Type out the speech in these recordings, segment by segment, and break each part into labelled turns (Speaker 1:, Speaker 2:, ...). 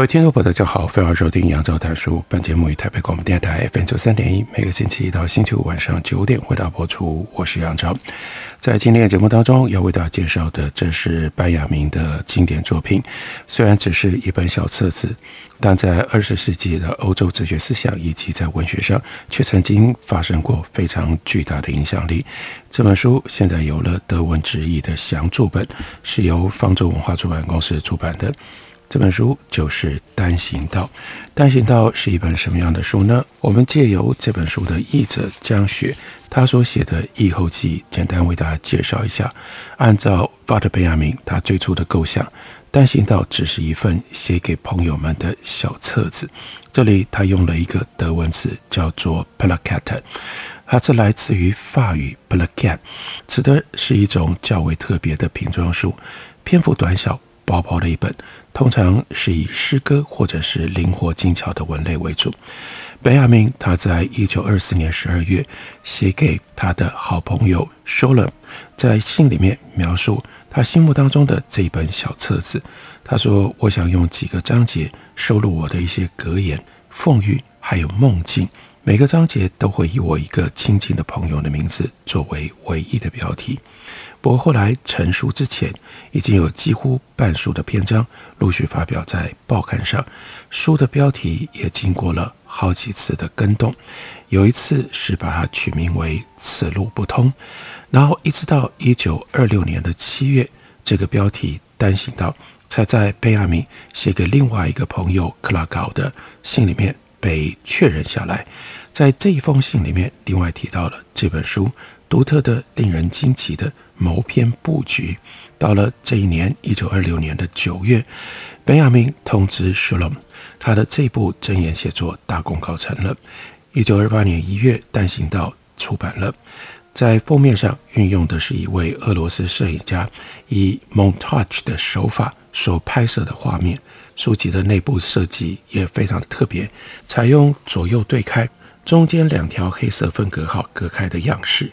Speaker 1: 各位听众朋友，大家好，欢迎收听杨照谈书。本节目于台北广播电台 FM 九三点一，每个星期一到星期五晚上九点回到播出。我是杨照，在今天的节目当中要为大家介绍的，这是班雅明的经典作品。虽然只是一本小册子，但在二十世纪的欧洲哲学思想以及在文学上，却曾经发生过非常巨大的影响力。这本书现在有了德文直译的详注本，是由方舟文化出版公司出版的。这本书就是《单行道》。《单行道》是一本什么样的书呢？我们借由这本书的译者江雪他所写的译后记，简单为大家介绍一下。按照瓦特·贝雅明他最初的构想，《单行道》只是一份写给朋友们的小册子。这里他用了一个德文词叫做 placate 它是来自于法语 “plaquette”，指的是一种较为特别的瓶装书，篇幅短小。薄薄的一本，通常是以诗歌或者是灵活精巧的文类为主。本雅明他在一九二四年十二月写给他的好朋友 Sholem，在信里面描述他心目当中的这一本小册子。他说：“我想用几个章节收录我的一些格言、讽喻，还有梦境。每个章节都会以我一个亲近的朋友的名字作为唯一的标题。”不过后来成书之前，已经有几乎半数的篇章陆续发表在报刊上，书的标题也经过了好几次的更动。有一次是把它取名为《此路不通》，然后一直到一九二六年的七月，这个标题《单行道》才在贝亚明写给另外一个朋友克拉高的信里面被确认下来。在这一封信里面，另外提到了这本书独特的、令人惊奇的。谋篇布局，到了这一年，一九二六年的九月，本雅明通知 Scholem，他的这部箴言写作大功告成了。一九二八年一月，《单行道》出版了，在封面上运用的是一位俄罗斯摄影家以 montage 的手法所拍摄的画面。书籍的内部设计也非常特别，采用左右对开，中间两条黑色分隔号隔开的样式。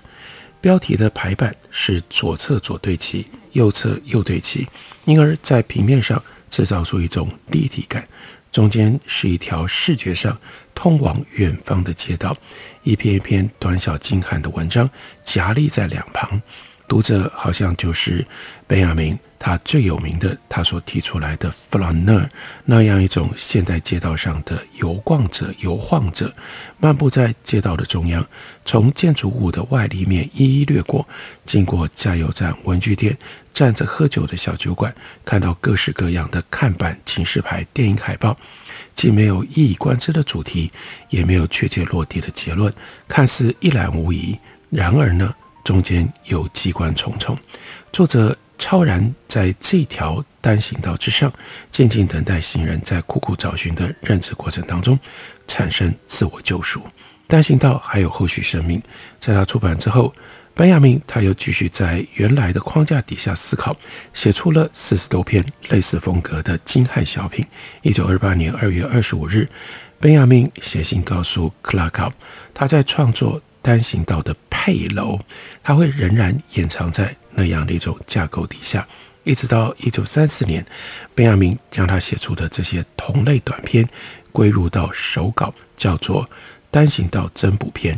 Speaker 1: 标题的排版是左侧左对齐，右侧右对齐，因而，在平面上制造出一种立体感。中间是一条视觉上通往远方的街道，一篇一篇短小精悍的文章夹立在两旁，读者好像就是本雅明。他最有名的，他所提出来的 flaneur 那样一种现代街道上的游逛者、游晃者，漫步在街道的中央，从建筑物的外立面一一掠过，经过加油站、文具店、站着喝酒的小酒馆，看到各式各样的看板、警示牌、电影海报，既没有一以贯之的主题，也没有确切落地的结论，看似一览无遗。然而呢，中间有机关重重。作者。超然在这条单行道之上，静静等待行人在苦苦找寻的认知过程当中产生自我救赎。单行道还有后续生命，在他出版之后，本雅明他又继续在原来的框架底下思考，写出了四十多篇类似风格的惊骇小品。一九二八年二月二十五日，本雅明写信告诉克拉考，他在创作单行道的配楼，他会仍然掩藏在。那样的一种架构底下，一直到一九三四年，本雅明将他写出的这些同类短篇归入到手稿，叫做《单行道增补篇》。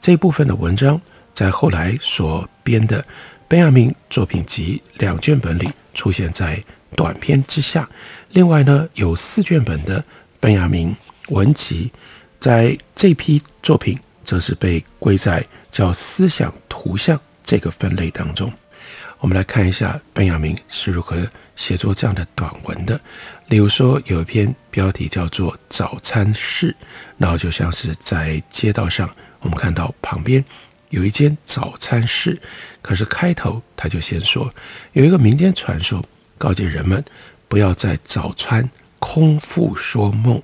Speaker 1: 这部分的文章在后来所编的本雅明作品集两卷本里出现在短篇之下。另外呢，有四卷本的本雅明文集，在这批作品则是被归在叫思想图像这个分类当中。我们来看一下本雅明是如何写作这样的短文的。例如说，有一篇标题叫做《早餐室》，然后就像是在街道上，我们看到旁边有一间早餐室，可是开头他就先说，有一个民间传说，告诫人们不要在早餐空腹说梦。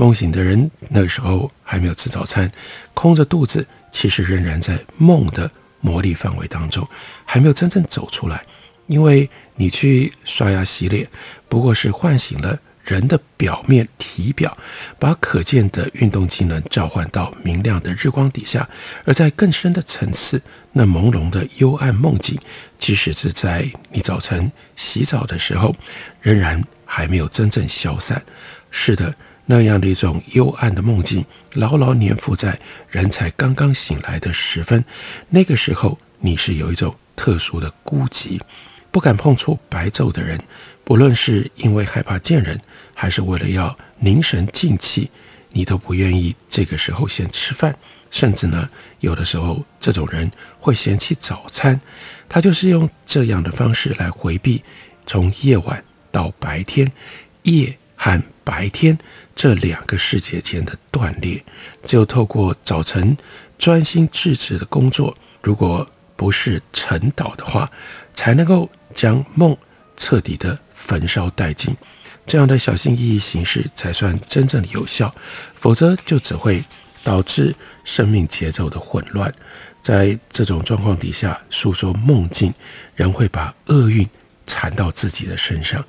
Speaker 1: 梦醒的人那个时候还没有吃早餐，空着肚子，其实仍然在梦的魔力范围当中，还没有真正走出来。因为你去刷牙洗脸，不过是唤醒了人的表面体表，把可见的运动机能召唤到明亮的日光底下，而在更深的层次，那朦胧的幽暗梦境，即使是在你早晨洗澡的时候，仍然还没有真正消散。是的。那样的一种幽暗的梦境，牢牢粘附在人才刚刚醒来的时分。那个时候，你是有一种特殊的孤寂，不敢碰触白昼的人，不论是因为害怕见人，还是为了要凝神静气，你都不愿意这个时候先吃饭。甚至呢，有的时候这种人会嫌弃早餐，他就是用这样的方式来回避从夜晚到白天，夜和白天。这两个世界间的断裂，只有透过早晨专心致志的工作，如果不是晨祷的话，才能够将梦彻底的焚烧殆尽。这样的小心翼翼行事，才算真正的有效。否则，就只会导致生命节奏的混乱。在这种状况底下，诉说梦境，人会把厄运缠到自己的身上，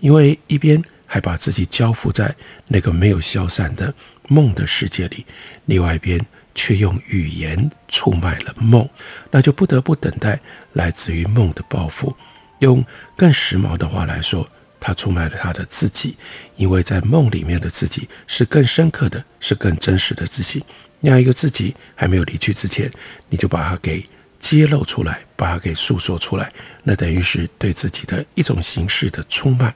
Speaker 1: 因为一边。还把自己交付在那个没有消散的梦的世界里，另外一边却用语言出卖了梦，那就不得不等待来自于梦的报复。用更时髦的话来说，他出卖了他的自己，因为在梦里面的自己是更深刻的，是更真实的自己。那样一个自己还没有离去之前，你就把它给。揭露出来，把它给诉说出来，那等于是对自己的一种形式的出卖。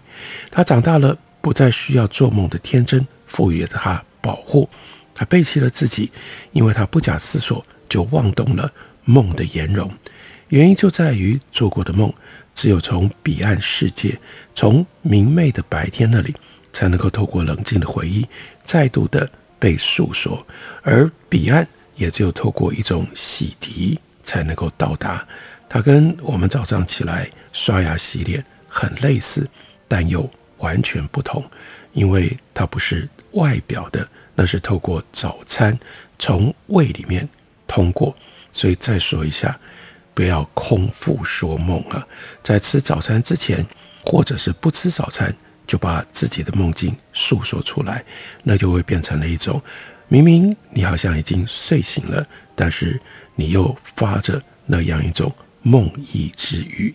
Speaker 1: 他长大了，不再需要做梦的天真，赋予他保护。他背弃了自己，因为他不假思索就妄动了梦的颜容。原因就在于做过的梦，只有从彼岸世界，从明媚的白天那里，才能够透过冷静的回忆，再度的被诉说。而彼岸也只有透过一种洗涤。才能够到达，它跟我们早上起来刷牙洗脸很类似，但又完全不同，因为它不是外表的，那是透过早餐从胃里面通过。所以再说一下，不要空腹说梦啊，在吃早餐之前，或者是不吃早餐，就把自己的梦境诉说出来，那就会变成了一种，明明你好像已经睡醒了，但是。你又发着那样一种梦呓之语，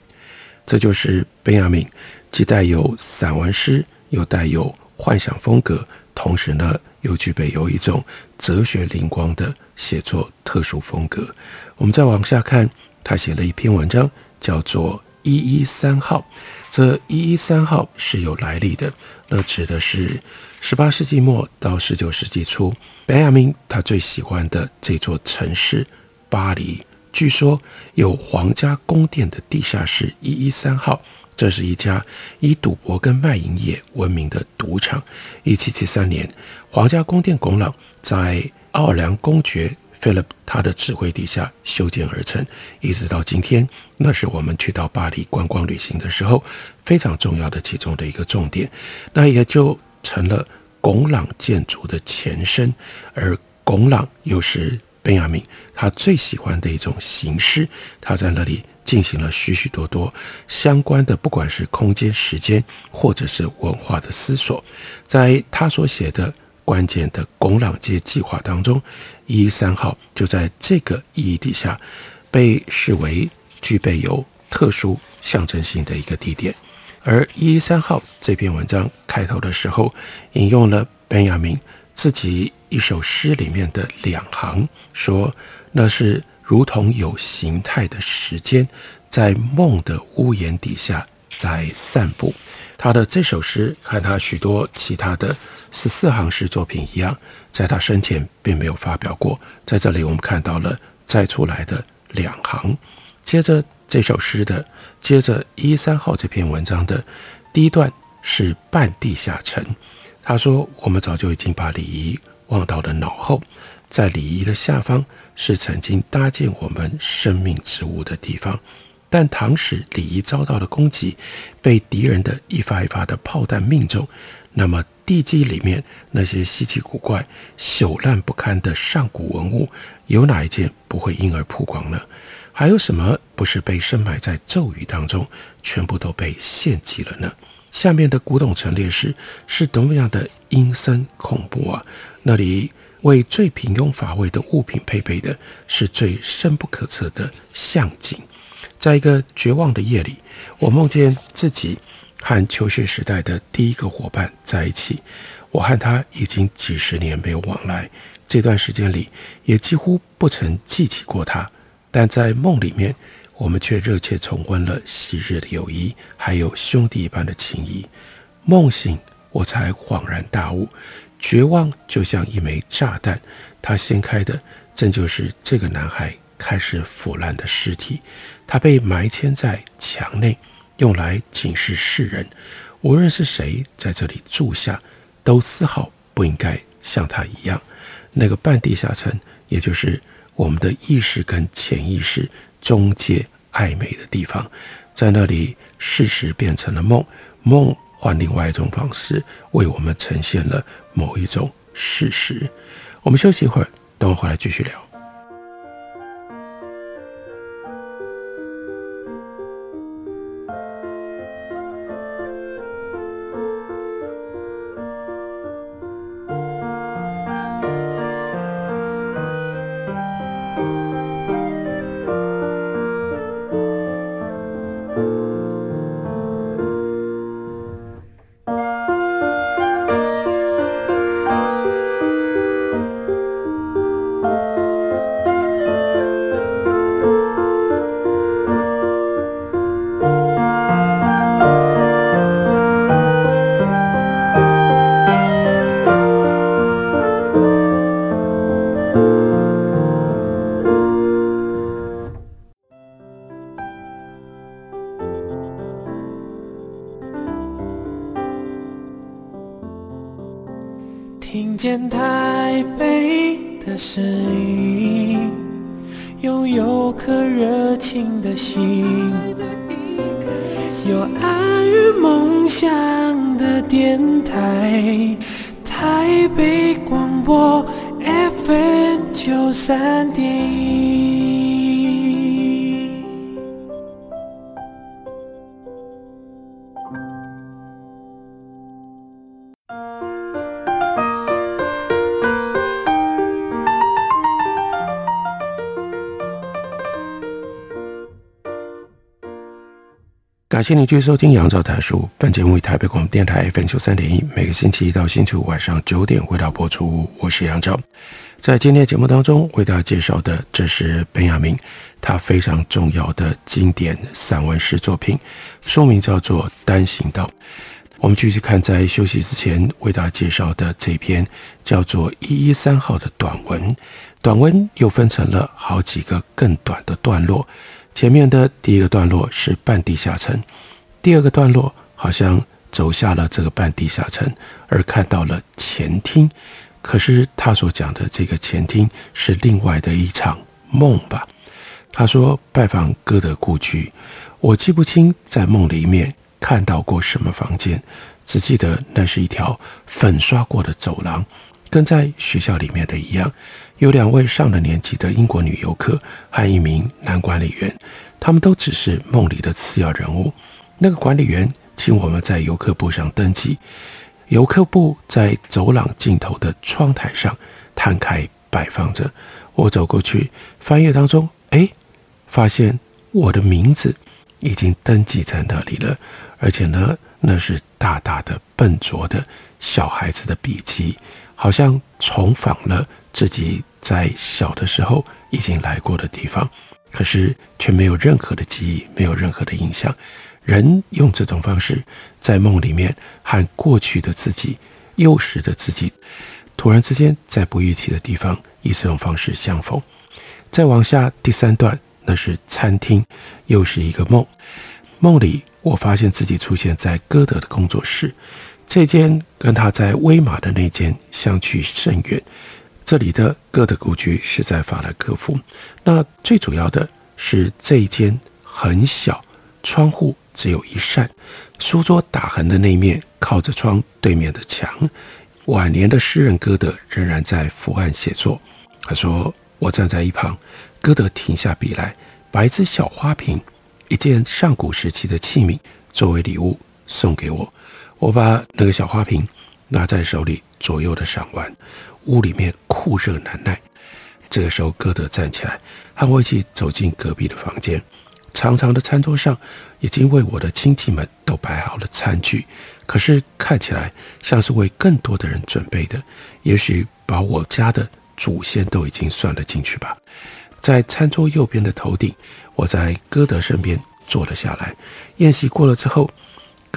Speaker 1: 这就是本雅明既带有散文诗，又带有幻想风格，同时呢又具备有一种哲学灵光的写作特殊风格。我们再往下看，他写了一篇文章，叫做《一一三号》。这一一三号是有来历的，那指的是十八世纪末到十九世纪初，本雅明他最喜欢的这座城市。巴黎，据说有皇家宫殿的地下室一一三号，这是一家以赌博跟卖淫业闻名的赌场。一七七三年，皇家宫殿拱廊在奥尔良公爵 Philip 他的指挥底下修建而成，一直到今天，那是我们去到巴黎观光旅行的时候非常重要的其中的一个重点。那也就成了拱廊建筑的前身，而拱廊又是。本雅明他最喜欢的一种形式，他在那里进行了许许多多相关的，不管是空间、时间，或者是文化的思索。在他所写的关键的拱廊街计划当中，一一三号就在这个意义底下，被视为具备有特殊象征性的一个地点。而一一三号这篇文章开头的时候，引用了本雅明自己。一首诗里面的两行说：“那是如同有形态的时间，在梦的屋檐底下在散步。”他的这首诗和他许多其他的十四行诗作品一样，在他生前并没有发表过。在这里，我们看到了再出来的两行。接着这首诗的，接着一三号这篇文章的第一段是半地下城。他说：“我们早就已经把礼仪。”忘到了脑后，在礼仪的下方是曾经搭建我们生命之屋的地方。但倘使礼仪遭到了攻击，被敌人的一发一发的炮弹命中，那么地基里面那些稀奇古怪、朽烂不堪的上古文物，有哪一件不会因而曝光呢？还有什么不是被深埋在咒语当中，全部都被献祭了呢？下面的古董陈列室是多么样的阴森恐怖啊！那里为最平庸乏味的物品配备的是最深不可测的陷阱。在一个绝望的夜里，我梦见自己和求学时代的第一个伙伴在一起。我和他已经几十年没有往来，这段时间里也几乎不曾记起过他。但在梦里面，我们却热切重温了昔日的友谊，还有兄弟一般的情谊。梦醒，我才恍然大悟，绝望就像一枚炸弹，它掀开的正就是这个男孩开始腐烂的尸体。他被埋嵌在墙内，用来警示世人，无论是谁在这里住下，都丝毫不应该像他一样。那个半地下层，也就是我们的意识跟潜意识中介暧昧的地方，在那里，事实变成了梦，梦换另外一种方式为我们呈现了某一种事实。我们休息一会儿，等我回来继续聊。感谢您继续收听《杨照谈书》。本节目以台北广播电台 FM 九三点一，每个星期一到星期五晚上九点为大播出。我是杨照。在今天的节目当中，为大家介绍的这是本雅明他非常重要的经典散文诗作品，书名叫做《单行道》。我们继续看，在休息之前为大家介绍的这篇叫做《一一三号》的短文。短文又分成了好几个更短的段落。前面的第一个段落是半地下层，第二个段落好像走下了这个半地下层，而看到了前厅。可是他所讲的这个前厅是另外的一场梦吧？他说拜访歌德故居，我记不清在梦里面看到过什么房间，只记得那是一条粉刷过的走廊，跟在学校里面的一样。有两位上了年纪的英国女游客和一名男管理员，他们都只是梦里的次要人物。那个管理员请我们在游客簿上登记，游客簿在走廊尽头的窗台上摊开摆放着。我走过去翻阅当中，哎，发现我的名字已经登记在那里了，而且呢，那是大大的笨拙的小孩子的笔迹，好像重访了。自己在小的时候已经来过的地方，可是却没有任何的记忆，没有任何的印象。人用这种方式在梦里面和过去的自己、幼时的自己，突然之间在不预期的地方以这种方式相逢。再往下第三段，那是餐厅，又是一个梦。梦里我发现自己出现在歌德的工作室，这间跟他在威玛的那间相去甚远。这里的歌德故居是在法兰克福。那最主要的是这一间很小，窗户只有一扇，书桌打横的那面靠着窗对面的墙。晚年的诗人歌德仍然在伏案写作。他说：“我站在一旁，歌德停下笔来，把一只小花瓶，一件上古时期的器皿作为礼物送给我。我把那个小花瓶拿在手里，左右的赏玩。屋里面酷热难耐。这个时候，歌德站起来，和我一起走进隔壁的房间。长长的餐桌上已经为我的亲戚们都摆好了餐具，可是看起来像是为更多的人准备的。也许把我家的。”祖先都已经算了进去吧。在餐桌右边的头顶，我在歌德身边坐了下来。宴席过了之后，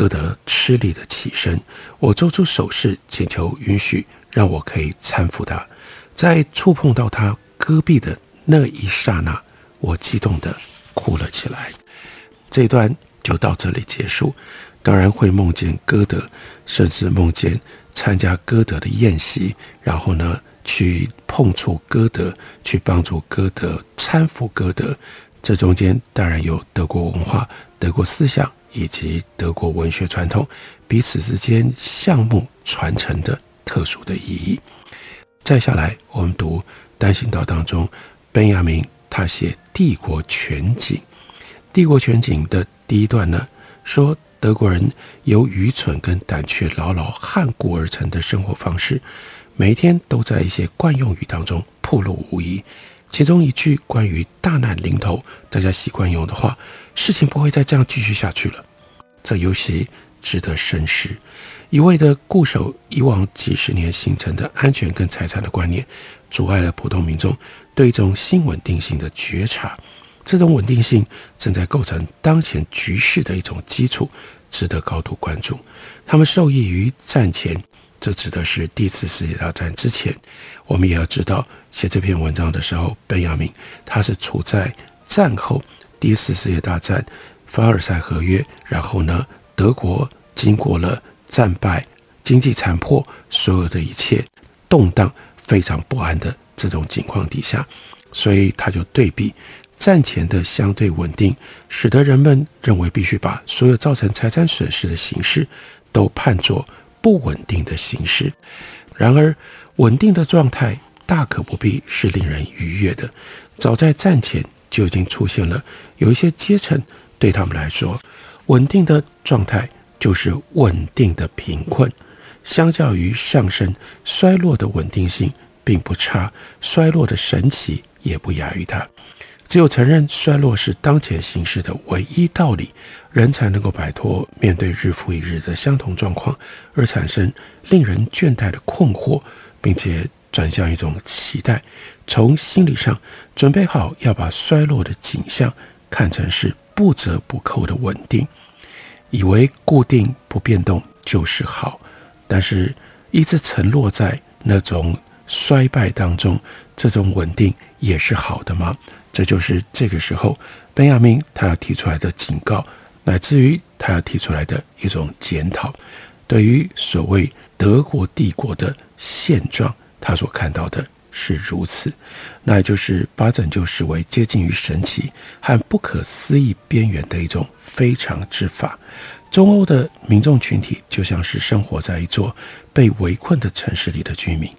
Speaker 1: 歌德吃力的起身，我做出手势，请求允许让我可以搀扶他。在触碰到他戈壁的那一刹那，我激动的哭了起来。这一段就到这里结束。当然会梦见歌德，甚至梦见参加歌德的宴席，然后呢，去碰触歌德，去帮助歌德，搀扶歌德，这中间当然有德国文化、德国思想以及德国文学传统彼此之间项目传承的特殊的意义。再下来，我们读《单行道》当中，本雅明他写《帝国全景》，《帝国全景》的第一段呢，说德国人由愚蠢跟胆怯牢牢撼固而成的生活方式。每天都在一些惯用语当中暴露无遗，其中一句关于大难临头，大家习惯用的话：“事情不会再这样继续下去了。”这尤其值得深思。一味的固守以往几十年形成的安全跟财产的观念，阻碍了普通民众对一种新稳定性的觉察。这种稳定性正在构成当前局势的一种基础，值得高度关注。他们受益于战前。这指的是第一次世界大战之前，我们也要知道，写这篇文章的时候，本雅明他是处在战后第一次世界大战凡尔赛合约，然后呢，德国经过了战败、经济残破，所有的一切动荡、非常不安的这种情况底下，所以他就对比战前的相对稳定，使得人们认为必须把所有造成财产损失的形式都判作。不稳定的形式，然而稳定的状态大可不必是令人愉悦的。早在战前就已经出现了有一些阶层，对他们来说，稳定的状态就是稳定的贫困。相较于上升衰落的稳定性并不差，衰落的神奇也不亚于它。只有承认衰落是当前形势的唯一道理，人才能够摆脱面对日复一日的相同状况而产生令人倦怠的困惑，并且转向一种期待，从心理上准备好要把衰落的景象看成是不折不扣的稳定，以为固定不变动就是好，但是一直沉落在那种衰败当中，这种稳定也是好的吗？这就是这个时候，本雅明他要提出来的警告，乃至于他要提出来的一种检讨，对于所谓德国帝国的现状，他所看到的是如此，那也就是把拯救视为接近于神奇和不可思议边缘的一种非常之法。中欧的民众群体就像是生活在一座被围困的城市里的居民，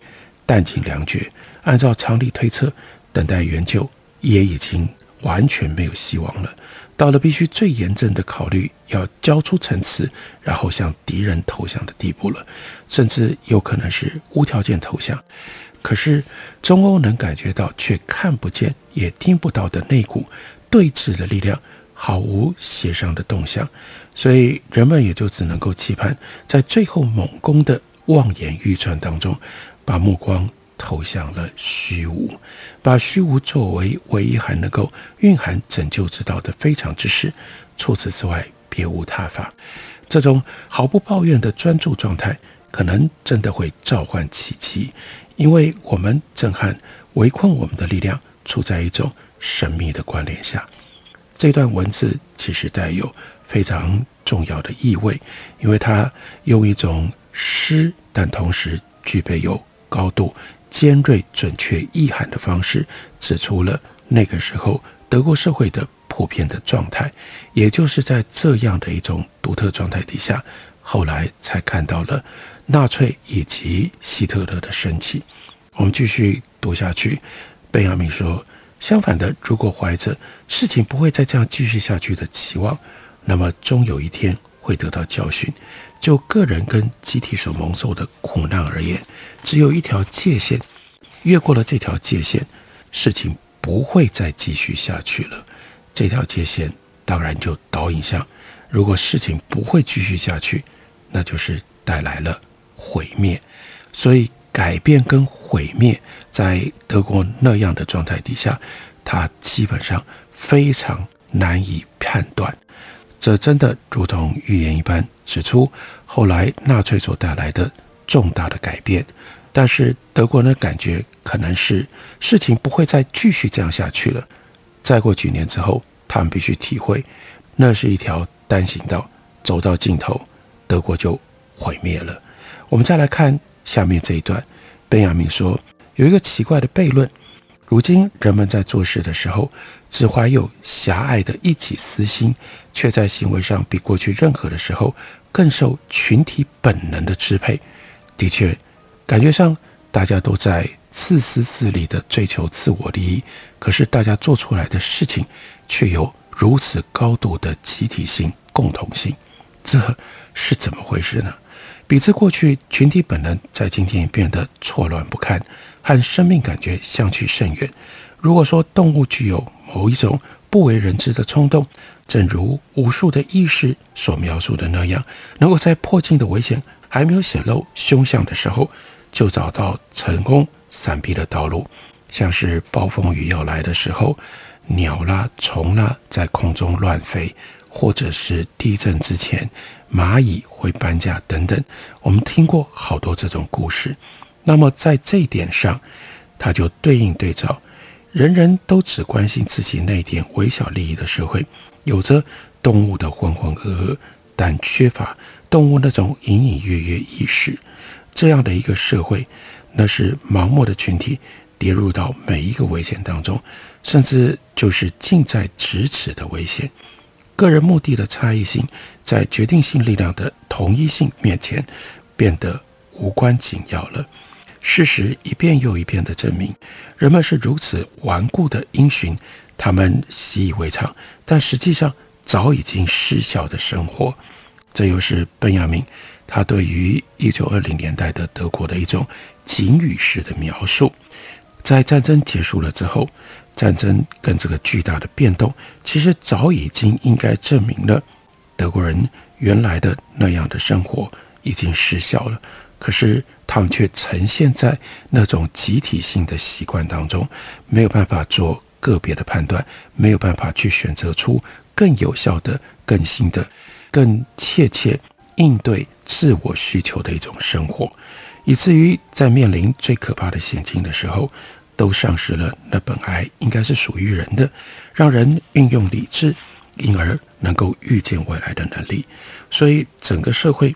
Speaker 1: 弹尽粮绝，按照常理推测，等待援救。也已经完全没有希望了，到了必须最严正的考虑，要交出城池，然后向敌人投降的地步了，甚至有可能是无条件投降。可是中欧能感觉到却看不见也听不到的那股对峙的力量，毫无协商的动向，所以人们也就只能够期盼，在最后猛攻的望眼欲穿当中，把目光。投向了虚无，把虚无作为唯一还能够蕴含拯救之道的非常之事，除此之外别无他法。这种毫不抱怨的专注状态，可能真的会召唤奇迹，因为我们震撼围困我们的力量处在一种神秘的关联下。这段文字其实带有非常重要的意味，因为它用一种诗，但同时具备有高度。尖锐、准确、意涵的方式，指出了那个时候德国社会的普遍的状态。也就是在这样的一种独特状态底下，后来才看到了纳粹以及希特勒的升起。我们继续读下去，贝亚明说：“相反的，如果怀着事情不会再这样继续下去的期望，那么终有一天会得到教训。就个人跟集体所蒙受的苦难而言，只有一条界限，越过了这条界限，事情不会再继续下去了。这条界限当然就导引向，如果事情不会继续下去，那就是带来了毁灭。所以。”改变跟毁灭，在德国那样的状态底下，他基本上非常难以判断。这真的如同预言一般，指出后来纳粹所带来的重大的改变。但是德国人的感觉可能是事情不会再继续这样下去了。再过几年之后，他们必须体会，那是一条单行道，走到尽头，德国就毁灭了。我们再来看。下面这一段，贝亚明说，有一个奇怪的悖论：如今人们在做事的时候，只怀有狭隘的一己私心，却在行为上比过去任何的时候更受群体本能的支配。的确，感觉上大家都在自私自利地追求自我利益，可是大家做出来的事情却有如此高度的集体性、共同性，这是怎么回事呢？比之过去，群体本能在今天也变得错乱不堪，和生命感觉相去甚远。如果说动物具有某一种不为人知的冲动，正如无数的意识所描述的那样，能够在迫近的危险还没有显露凶相的时候，就找到成功闪避的道路，像是暴风雨要来的时候，鸟啦、虫啦在空中乱飞。或者是地震之前，蚂蚁会搬家等等，我们听过好多这种故事。那么在这一点上，它就对应对照，人人都只关心自己那点微小利益的社会，有着动物的浑浑噩噩，但缺乏动物那种隐隐约约意识。这样的一个社会，那是盲目的群体跌入到每一个危险当中，甚至就是近在咫尺的危险。个人目的的差异性，在决定性力量的同一性面前，变得无关紧要了。事实一遍又一遍地证明，人们是如此顽固地因循他们习以为常，但实际上早已经失效的生活。这又是本雅明他对于一九二零年代的德国的一种警语式的描述。在战争结束了之后。战争跟这个巨大的变动，其实早已经应该证明了德国人原来的那样的生活已经失效了。可是他们却呈现在那种集体性的习惯当中，没有办法做个别的判断，没有办法去选择出更有效的、更新的、更切切应对自我需求的一种生活，以至于在面临最可怕的险境的时候。都丧失了那本来应该是属于人的，让人运用理智，因而能够预见未来的能力。所以整个社会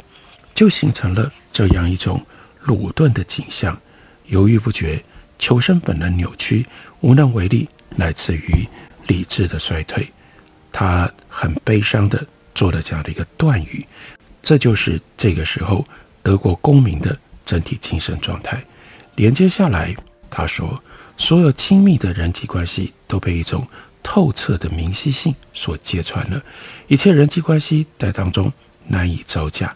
Speaker 1: 就形成了这样一种鲁钝的景象：犹豫不决、求生本能扭曲、无能为力，来自于理智的衰退。他很悲伤地做了这样的一个断语。这就是这个时候德国公民的整体精神状态。连接下来，他说。所有亲密的人际关系都被一种透彻的明晰性所揭穿了，一切人际关系在当中难以招架，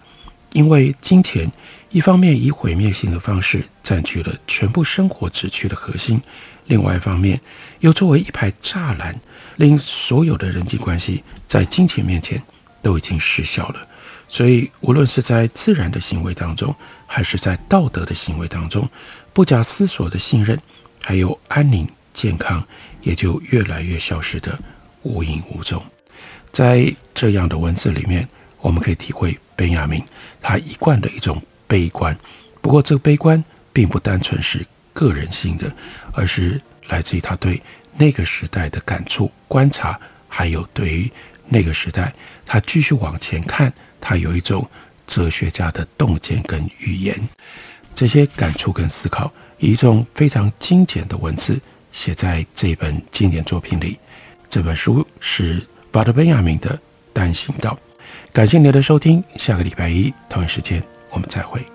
Speaker 1: 因为金钱一方面以毁灭性的方式占据了全部生活秩序的核心，另外一方面又作为一排栅栏，令所有的人际关系在金钱面前都已经失效了。所以，无论是在自然的行为当中，还是在道德的行为当中，不假思索的信任。还有安宁、健康，也就越来越消失得无影无踪。在这样的文字里面，我们可以体会本雅明他一贯的一种悲观。不过，这个悲观并不单纯是个人性的，而是来自于他对那个时代的感触、观察，还有对于那个时代他继续往前看，他有一种哲学家的洞见跟预言。这些感触跟思考。以一种非常精简的文字写在这本经典作品里。这本书是巴德·本雅明的《单行道》。感谢您的收听，下个礼拜一同一时间我们再会。